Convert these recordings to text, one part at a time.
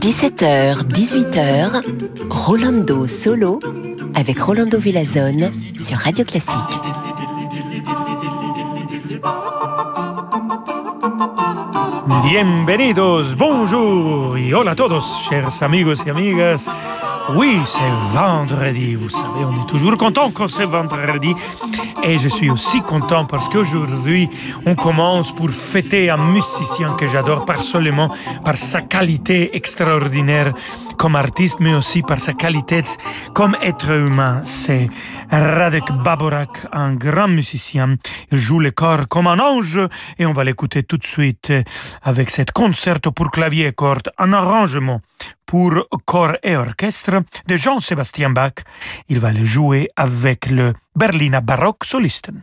17h, 18h, Rolando Solo avec Rolando Villazone sur Radio Classique. Bienvenidos, bonjour y hola a todos, chers amigos y amigas. Oui, c'est vendredi, vous savez, on est toujours content quand c'est vendredi. Et je suis aussi content parce qu'aujourd'hui, on commence pour fêter un musicien que j'adore pas seulement par sa qualité extraordinaire comme artiste, mais aussi par sa qualité comme être humain. C'est Radek Baborak, un grand musicien. Il joue le corps comme un ange et on va l'écouter tout de suite avec cette concerto pour clavier et cordes, un arrangement pour corps et orchestre de Jean-Sébastien Bach. Il va le jouer avec le Berliner Baroque Solisten.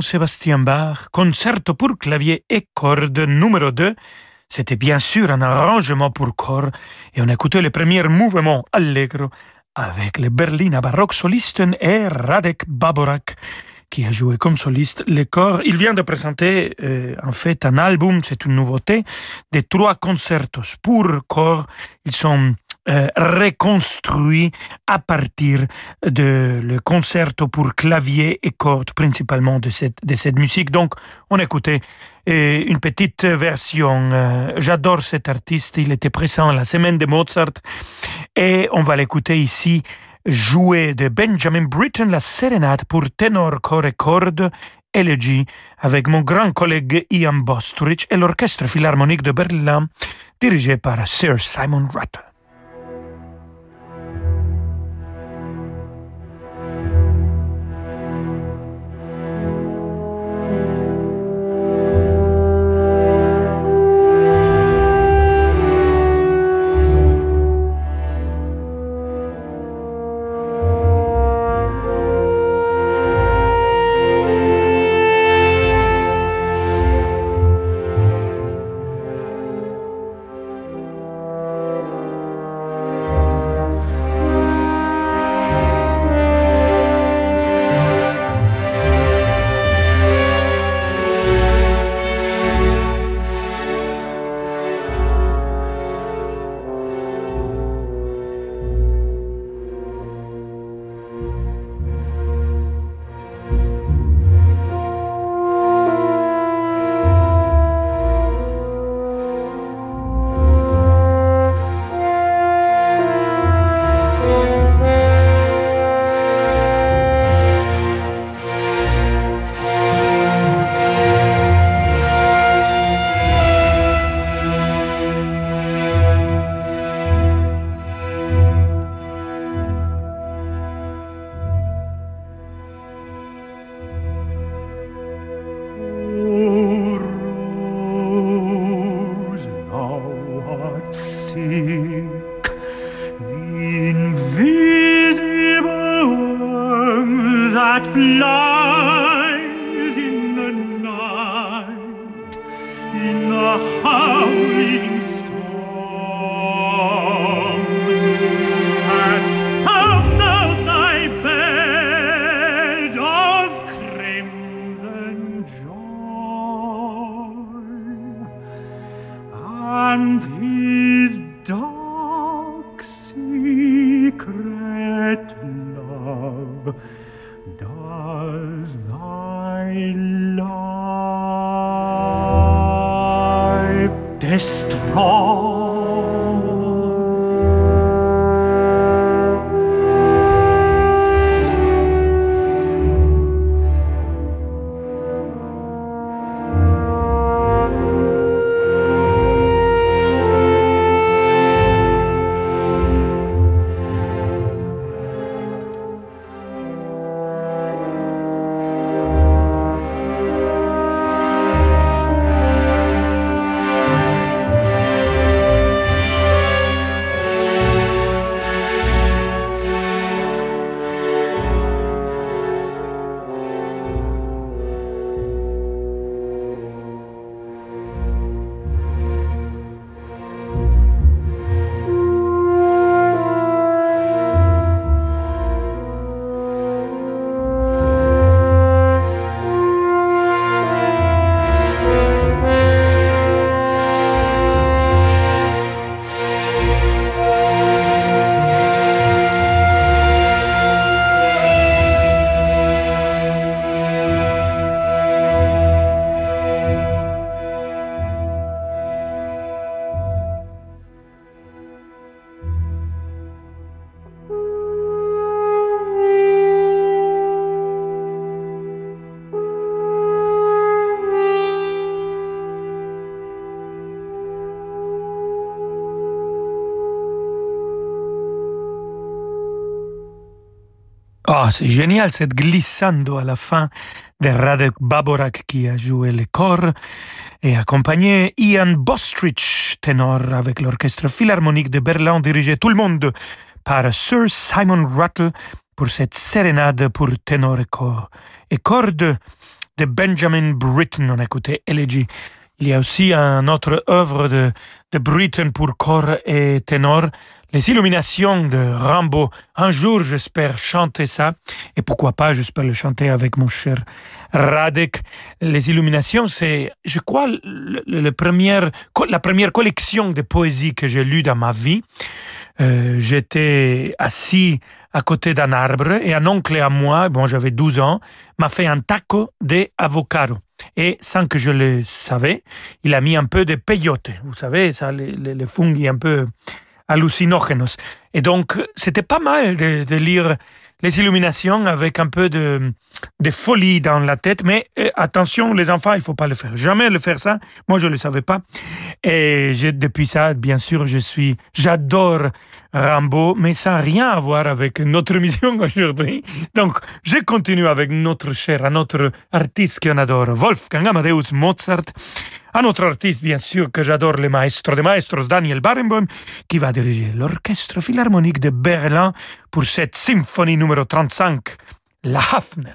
Jean-Sébastien Bach, concerto pour clavier et cordes numéro 2. C'était bien sûr un arrangement pour corps et on écoutait le premier mouvement allegro avec le Berliner Baroque Solisten et Radek Baborak qui a joué comme soliste le corps. Il vient de présenter euh, en fait un album, c'est une nouveauté, des trois concertos pour corps. Ils sont euh, reconstruit à partir de le concerto pour clavier et cordes principalement de cette, de cette musique. Donc, on écoutait euh, une petite version. Euh, j'adore cet artiste, il était présent à la semaine de Mozart et on va l'écouter ici jouer de Benjamin Britten la sérénade pour ténor, corps et cordes Elegy avec mon grand collègue Ian Bostrich et l'Orchestre Philharmonique de Berlin dirigé par Sir Simon Rattle. destroy. Ah, c'est génial, cette glissando à la fin de Radek Baborak qui a joué le corps et accompagné Ian Bostrich, ténor avec l'Orchestre Philharmonique de Berlin dirigé tout le monde par Sir Simon Rattle pour cette sérénade pour ténor et corps. Et cordes de Benjamin Britten, on a écouté Elegy. Il y a aussi une autre œuvre de, de Britten pour corps et ténor, les illuminations de Rambo. Un jour, j'espère chanter ça. Et pourquoi pas, j'espère le chanter avec mon cher Radek. Les illuminations, c'est, je crois, la première collection de poésie que j'ai lue dans ma vie. Euh, j'étais assis à côté d'un arbre et un oncle à moi, bon, j'avais 12 ans, m'a fait un taco d'avocado. Et sans que je le savais, il a mis un peu de peyote. Vous savez, ça, les, les, les fungis un peu hallucinogènes. Et donc, c'était pas mal de, lire les illuminations avec un peu de, folie dans la tête. Mais euh, attention, les enfants, il faut pas le faire. Jamais le faire ça. Moi, je le savais pas. Et depuis ça, bien sûr, je suis, j'adore Rambo, mais ça n'a rien à voir avec notre mission aujourd'hui. Donc, je continue avec notre cher, notre artiste qu'on adore, Wolfgang Amadeus Mozart. Un autre artiste, bien sûr, que j'adore, le maestro de maestros, Daniel Barenboim, qui va diriger l'Orchestre Philharmonique de Berlin pour cette symphonie numéro 35, la Hafner.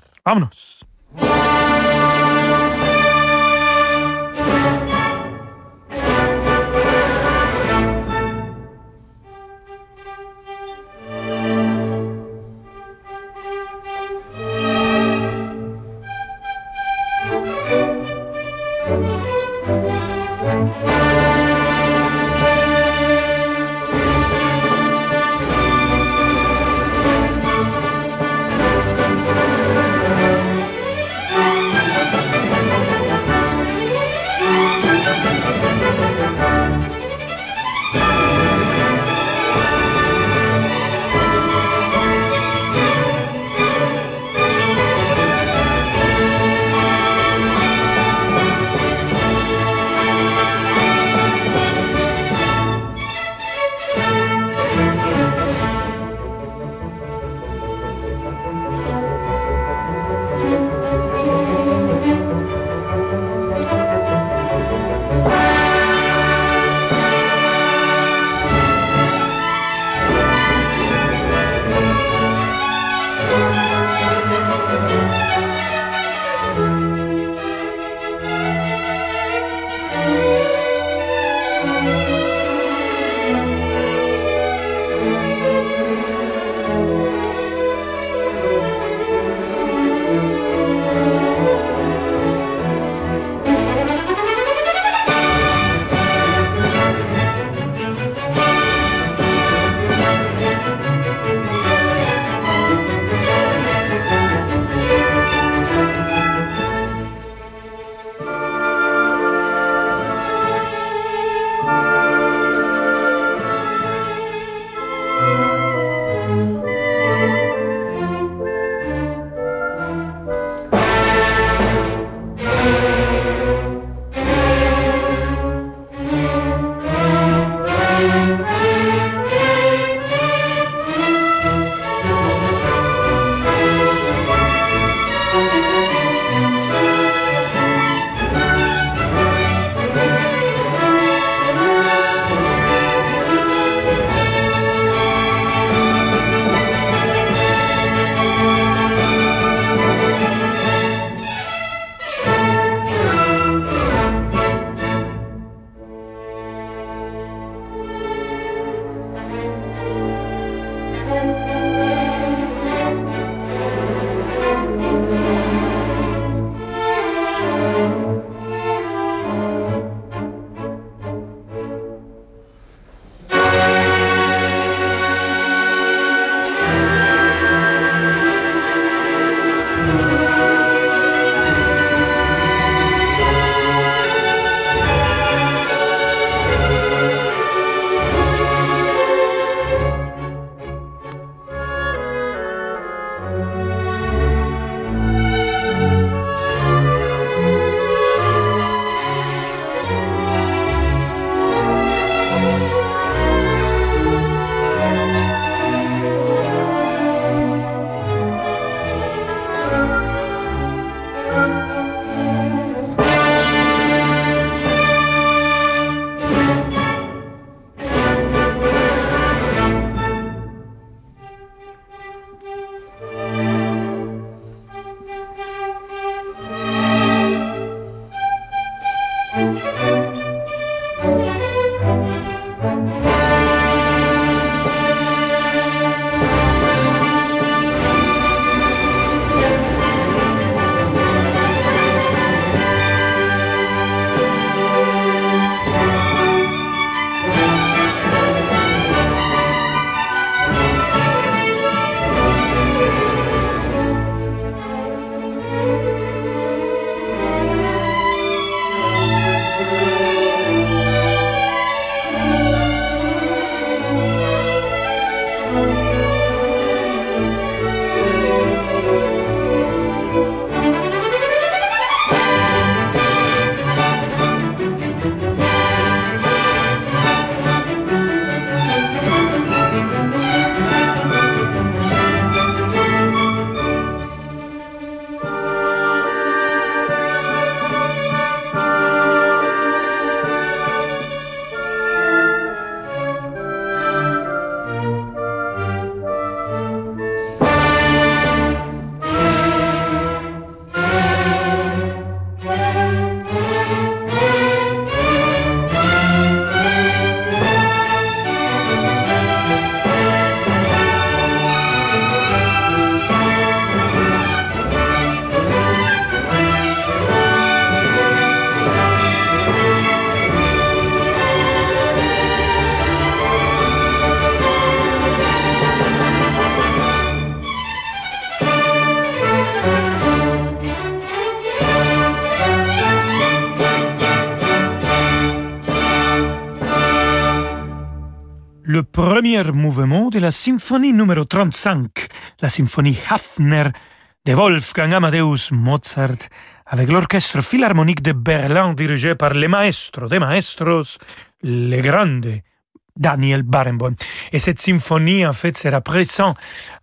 Le premier mouvement de la symphonie numéro 35, la symphonie Hafner de Wolfgang Amadeus Mozart, avec l'orchestre philharmonique de Berlin dirigé par le maestro des maestros, le grande Daniel Barenboim. Et cette symphonie, en fait, sera présente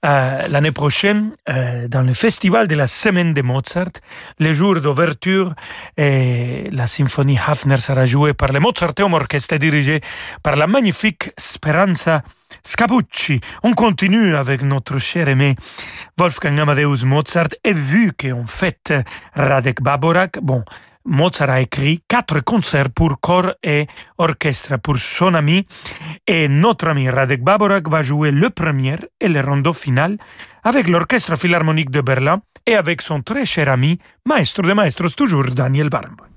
euh, l'année prochaine euh, dans le festival de la Semaine de Mozart. Le jour d'ouverture, la symphonie Hafner sera jouée par le Mozarteum Orchestra dirigé par la magnifique Speranza Scapucci. On continue avec notre cher aimé Wolfgang Amadeus Mozart et vu qu'en fait Radek Baborak, bon, Mozart a écrit quatre concerts pour corps et orchestre pour son ami et notre ami Radek Baborak va jouer le premier et le rondo final avec l'Orchestre Philharmonique de Berlin et avec son très cher ami, maestro de maestros toujours, Daniel Barenboim.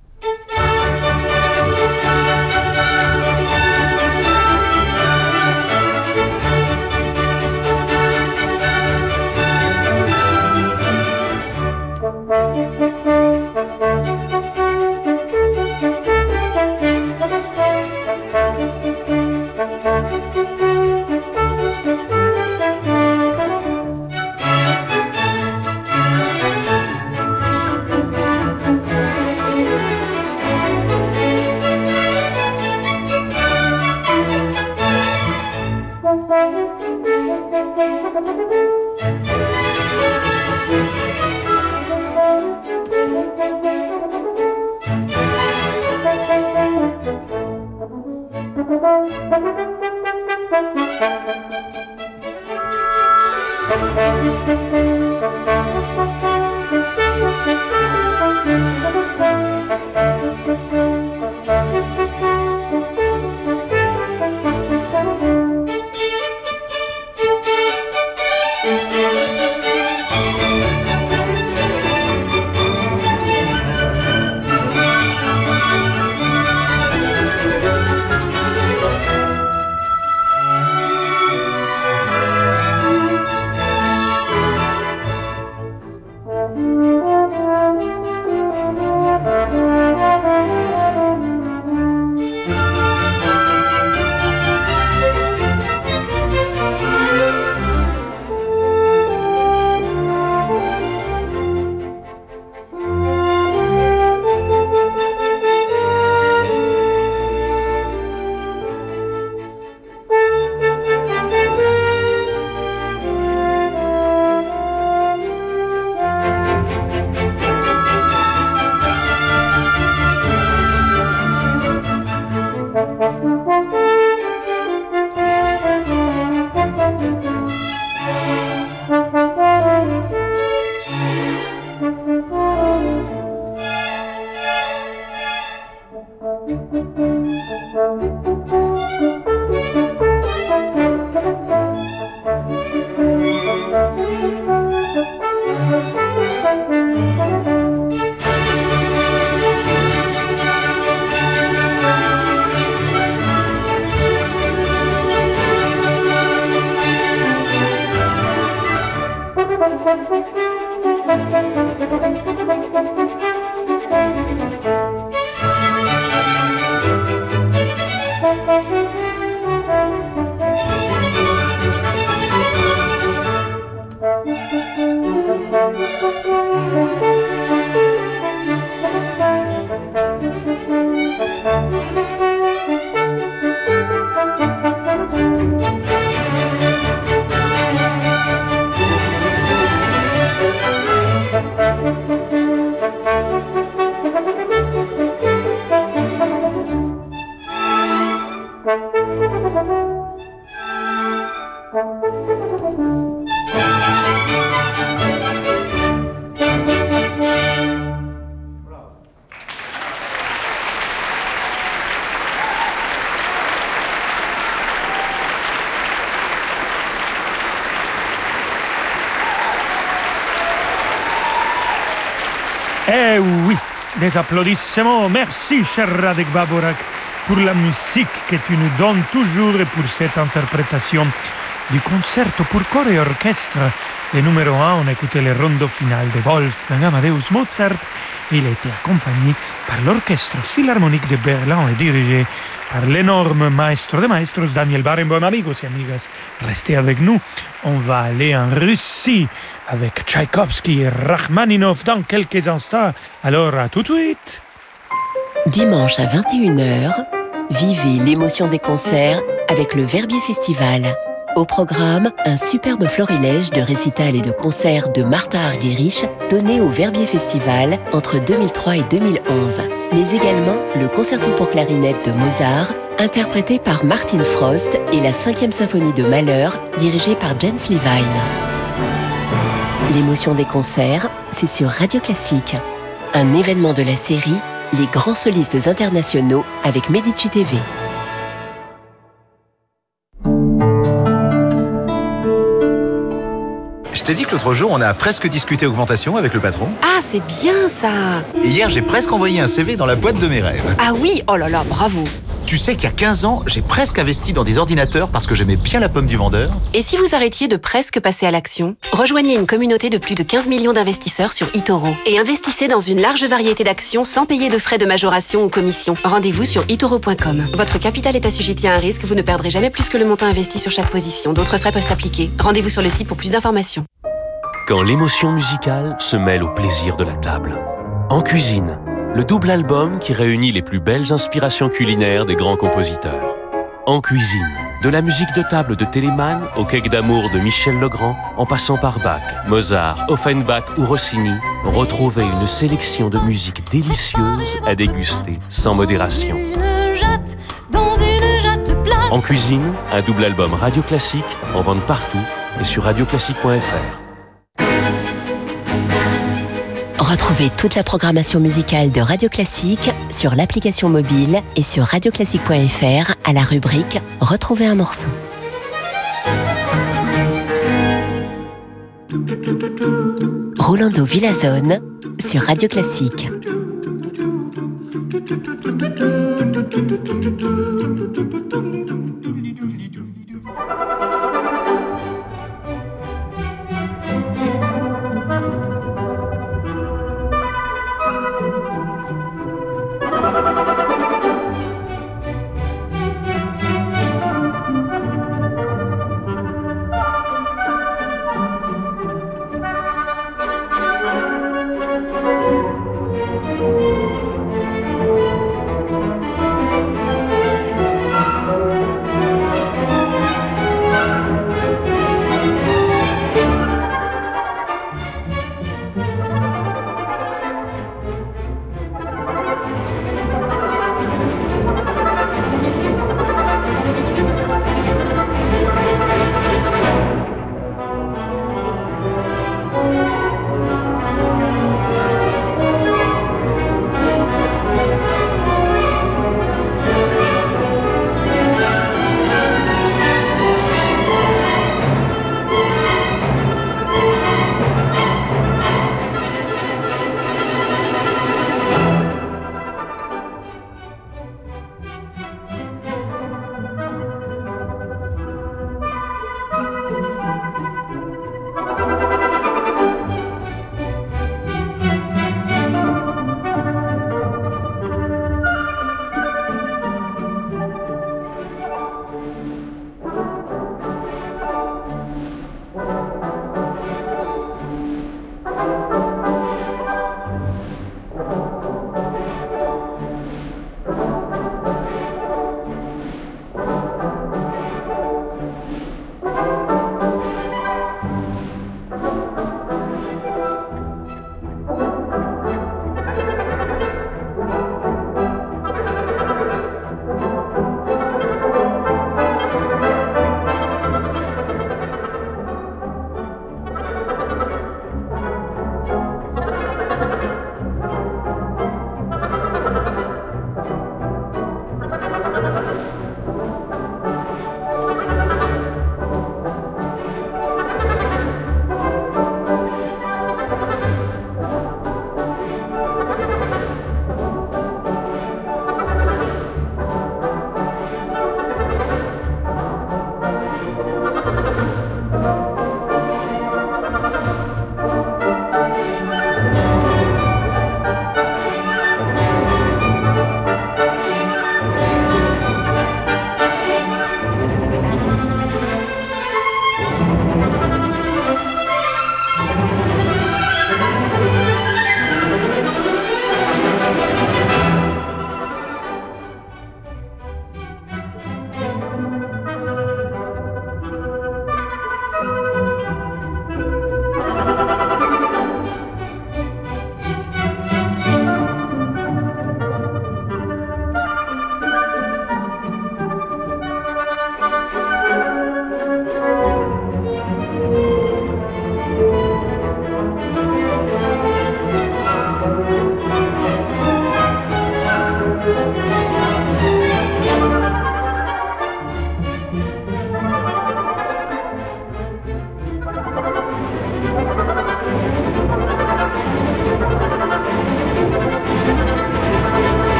Des applaudissements. Merci, cher Radek Baborak, pour la musique que tu nous donnes toujours et pour cette interprétation du concerto pour corps et orchestre. Le numéro 1, on écoutait le rondo final de Wolfgang Amadeus Mozart. Il a été accompagné par l'Orchestre Philharmonique de Berlin et dirigé par l'énorme maestro de maestros Daniel Barenboim. Amigos et amigas, restez avec nous. On va aller en Russie avec Tchaïkovski et Rachmaninov dans quelques instants. Alors à tout de suite. Dimanche à 21h, vivez l'émotion des concerts avec le Verbier Festival. Au programme, un superbe florilège de récitals et de concerts de Martha Argerich donné au Verbier Festival entre 2003 et 2011, mais également le concerto pour clarinette de Mozart, interprété par Martin Frost, et la 5e symphonie de Malheur, dirigée par James Levine. L'émotion des concerts, c'est sur Radio Classique. Un événement de la série Les grands solistes internationaux avec Medici TV. Je t'ai dit que l'autre jour, on a presque discuté augmentation avec le patron. Ah, c'est bien ça Et hier, j'ai presque envoyé un CV dans la boîte de mes rêves. Ah oui, oh là là, bravo Tu sais qu'il y a 15 ans, j'ai presque investi dans des ordinateurs parce que j'aimais bien la pomme du vendeur. Et si vous arrêtiez de presque passer à l'action Rejoignez une communauté de plus de 15 millions d'investisseurs sur eToro et investissez dans une large variété d'actions sans payer de frais de majoration ou commission. Rendez-vous sur eToro.com. Votre capital est assujetti à un risque, vous ne perdrez jamais plus que le montant investi sur chaque position. D'autres frais peuvent s'appliquer. Rendez-vous sur le site pour plus d'informations. Quand l'émotion musicale se mêle au plaisir de la table. En cuisine, le double album qui réunit les plus belles inspirations culinaires des grands compositeurs. En cuisine, de la musique de table de Telemann au cake d'amour de Michel Legrand, en passant par Bach, Mozart, Offenbach ou Rossini, retrouvez une sélection de musique délicieuse à déguster sans modération. En cuisine, un double album Radio Classique en vente partout et sur radioclassique.fr. Retrouvez toute la programmation musicale de Radio Classique sur l'application mobile et sur radioclassique.fr à la rubrique Retrouver un morceau. Rolando Villazone sur Radio Classique.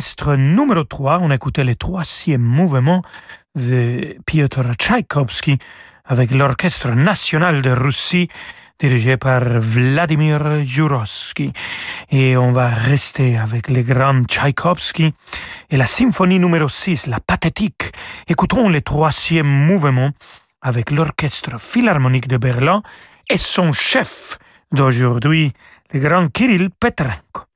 Orchestre numéro 3, on écoutait le troisième mouvement de Piotr Tchaïkovski avec l'Orchestre national de Russie dirigé par Vladimir Jurovsky. Et on va rester avec le grand Tchaïkovski et la symphonie numéro 6, la pathétique. Écoutons le troisième mouvement avec l'Orchestre philharmonique de Berlin et son chef d'aujourd'hui, le grand Kirill Petrenko.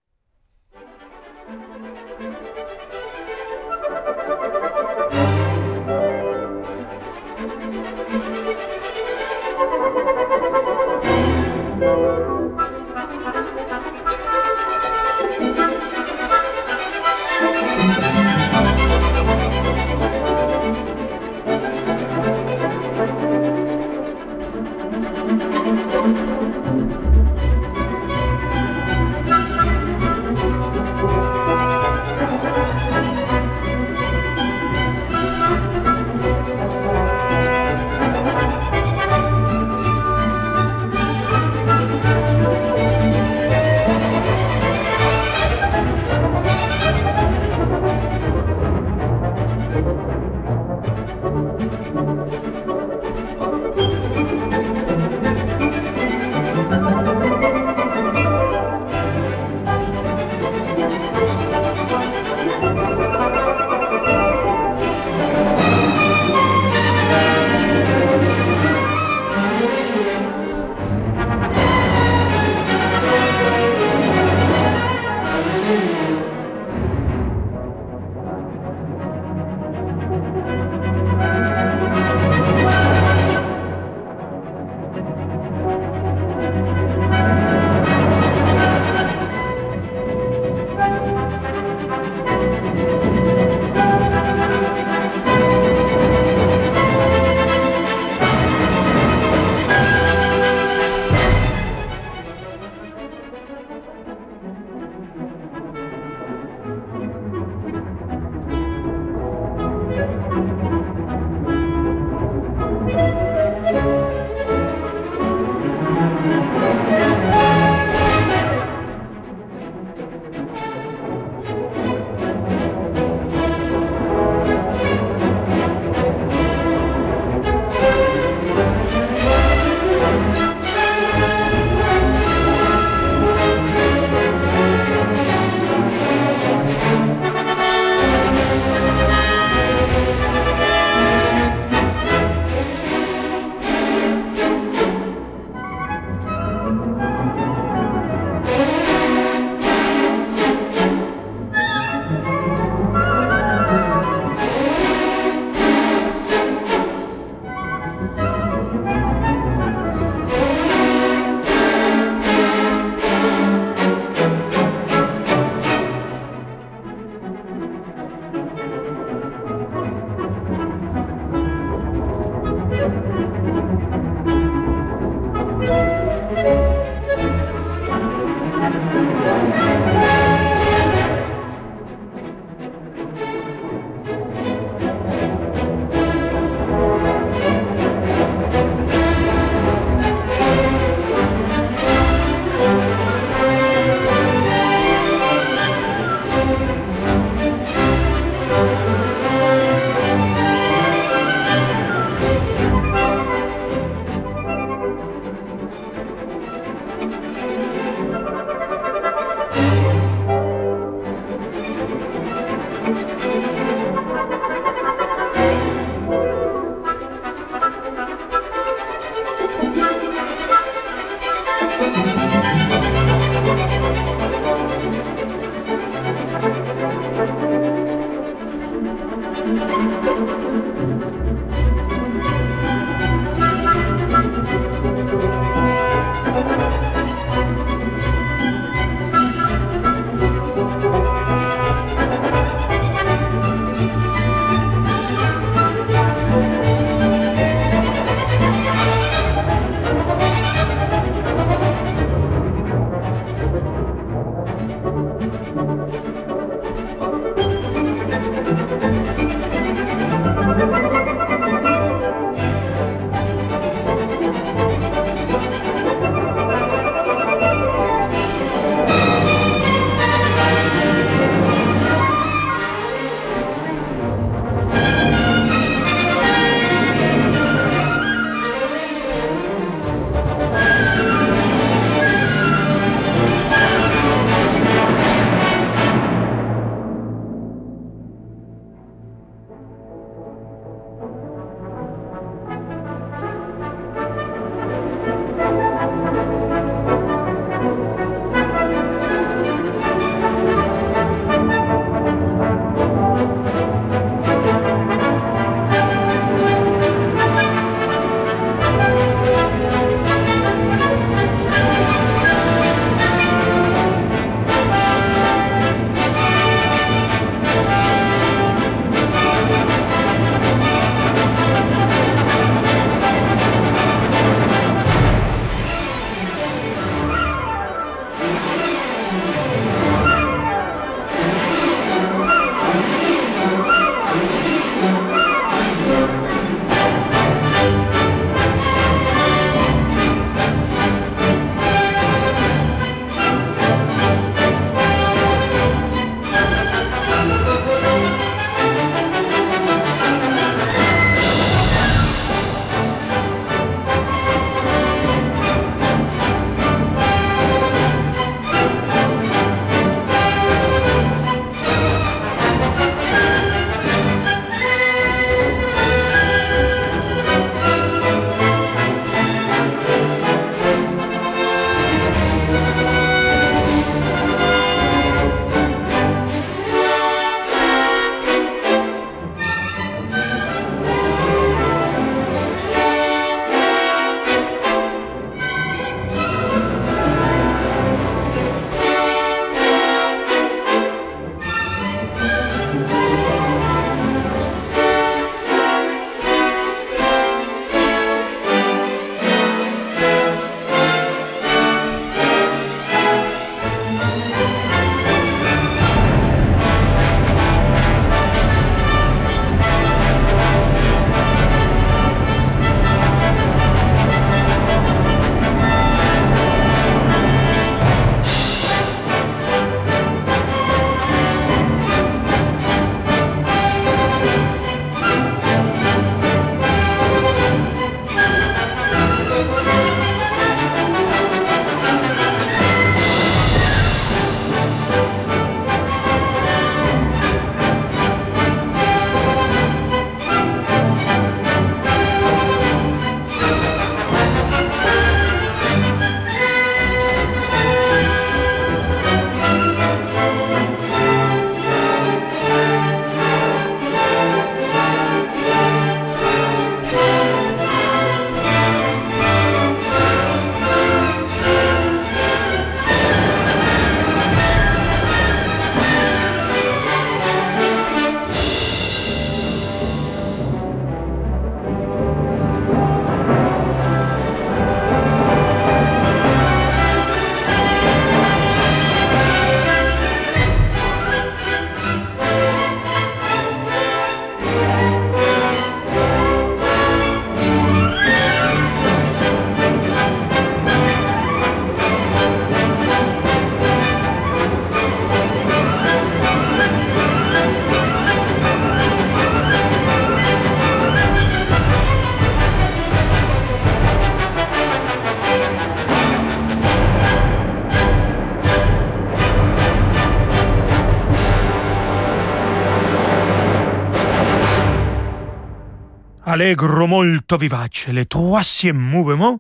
Allegro molto vivace, le troisième mouvement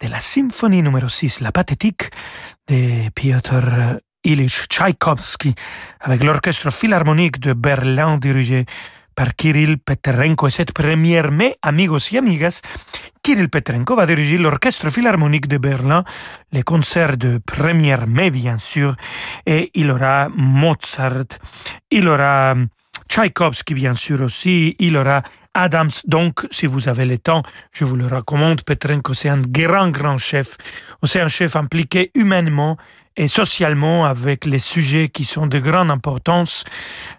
de la symphonie numéro 6, la pathétique de Piotr Ilyich Tchaïkovski, avec l'orchestre philharmonique de Berlin dirigé par Kirill Petrenko. Et cette première mai, amigos et amigas, Kirill Petrenko va diriger l'orchestre philharmonique de Berlin, les concerts de 1er mai bien sûr, et il aura Mozart, il aura Tchaïkovski bien sûr aussi, il aura Adams. Donc, si vous avez le temps, je vous le recommande. Petrenko, c'est un grand, grand chef. C'est un chef impliqué humainement et socialement avec les sujets qui sont de grande importance.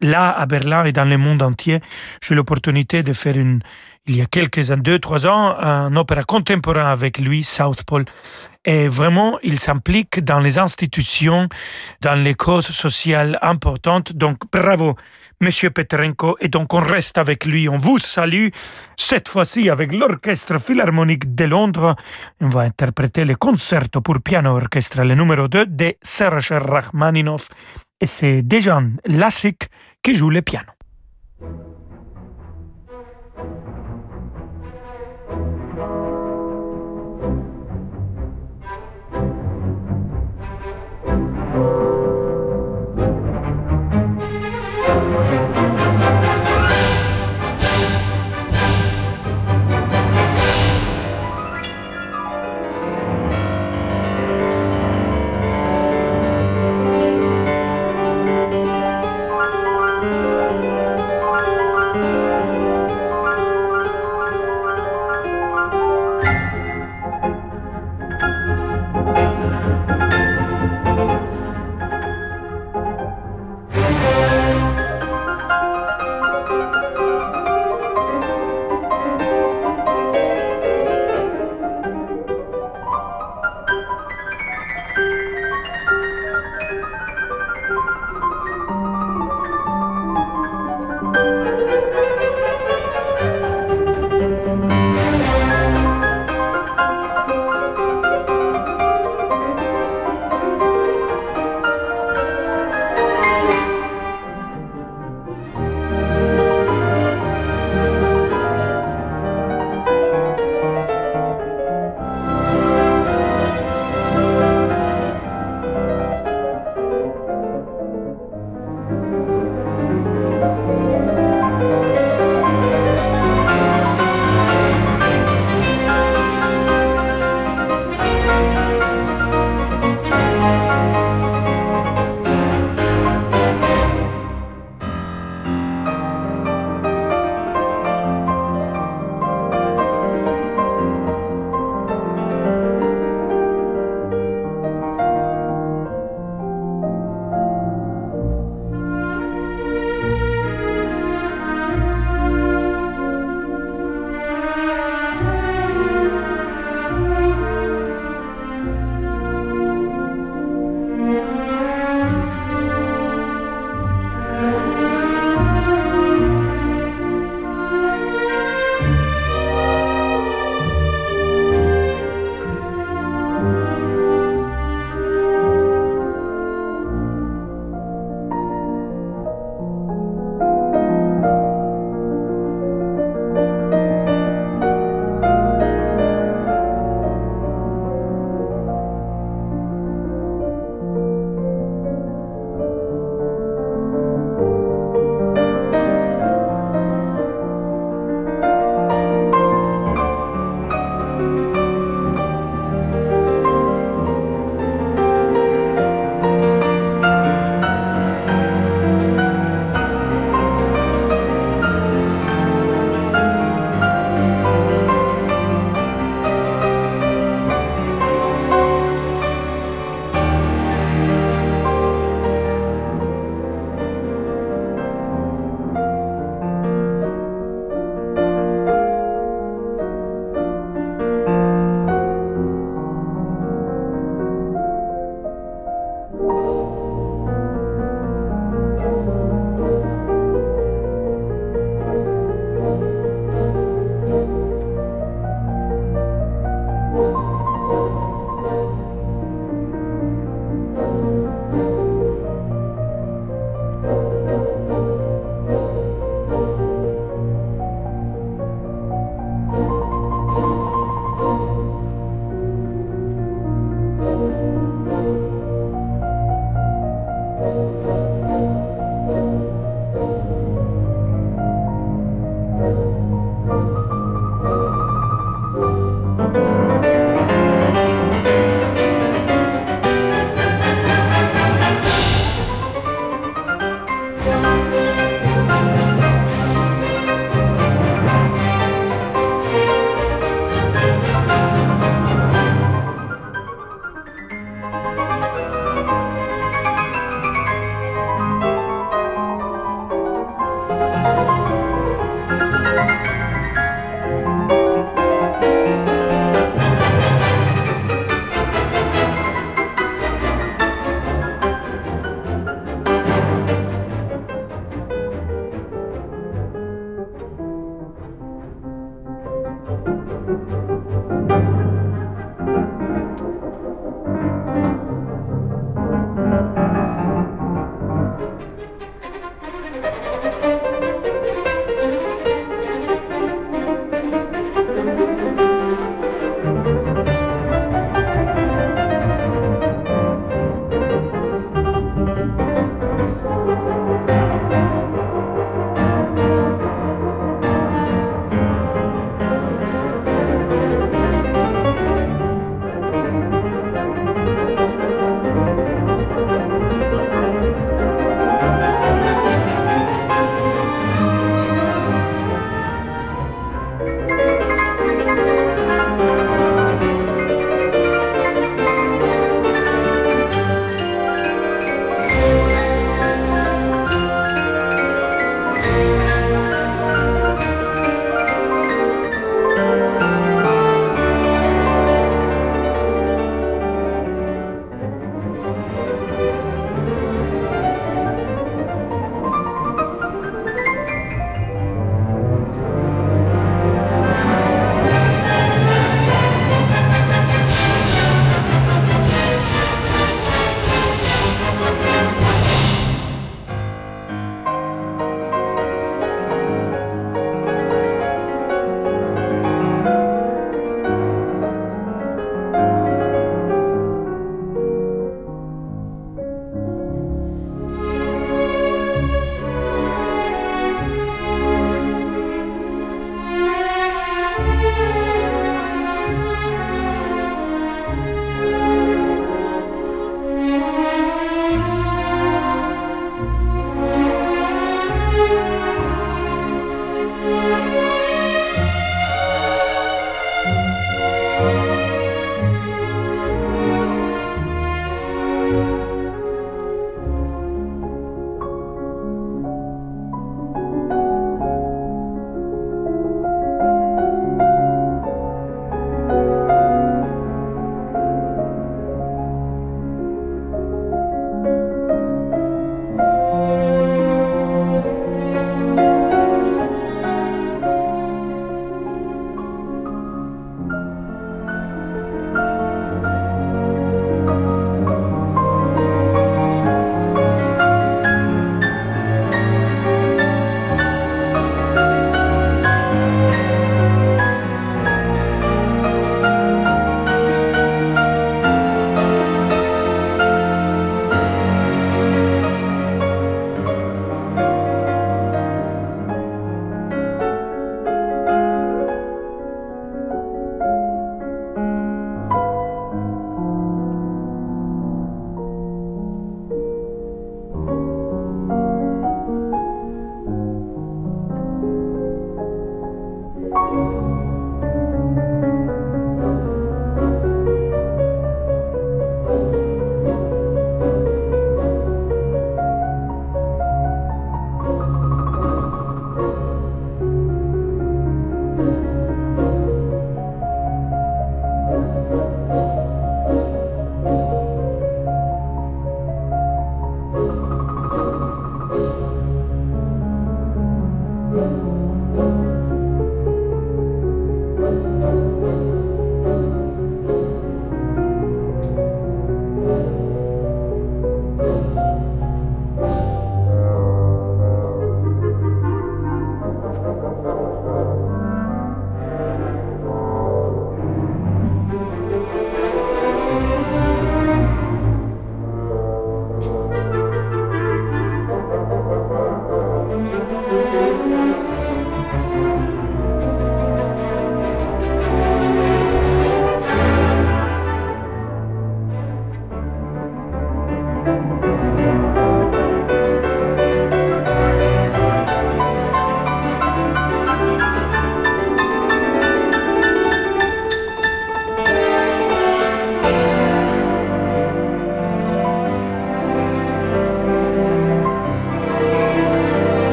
Là, à Berlin et dans le monde entier, j'ai eu l'opportunité de faire une, il y a quelques années, deux, trois ans, un opéra contemporain avec lui, Southpole. Et vraiment, il s'implique dans les institutions, dans les causes sociales importantes. Donc, bravo. Monsieur Petrenko, et donc on reste avec lui. On vous salue, cette fois-ci avec l'Orchestre Philharmonique de Londres. On va interpréter le concerto pour piano orchestre, le numéro 2 de Serge Rachmaninoff. Et c'est Dejan Lasic qui joue le piano.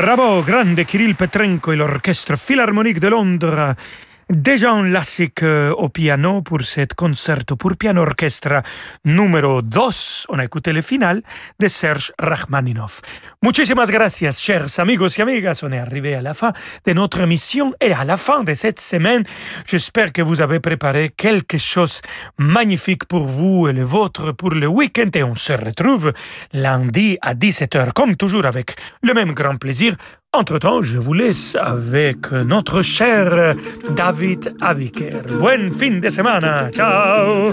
Bravo, grande Kirill Petrenko et l'Orchestre Philharmonique de Londres. Déjà un classique euh, au piano pour cet concerto pour piano orchestre numéro 2. On a écouté le final de Serge Rachmaninov. Muchísimas gracias, chers amigos y amigas. On est arrivé à la fin de notre émission et à la fin de cette semaine. J'espère que vous avez préparé quelque chose magnifique pour vous et le vôtre pour le week-end. Et on se retrouve lundi à 17h, comme toujours, avec le même grand plaisir entre-temps, je vous laisse avec notre cher David Aviker. Buen fin de semana. Ciao.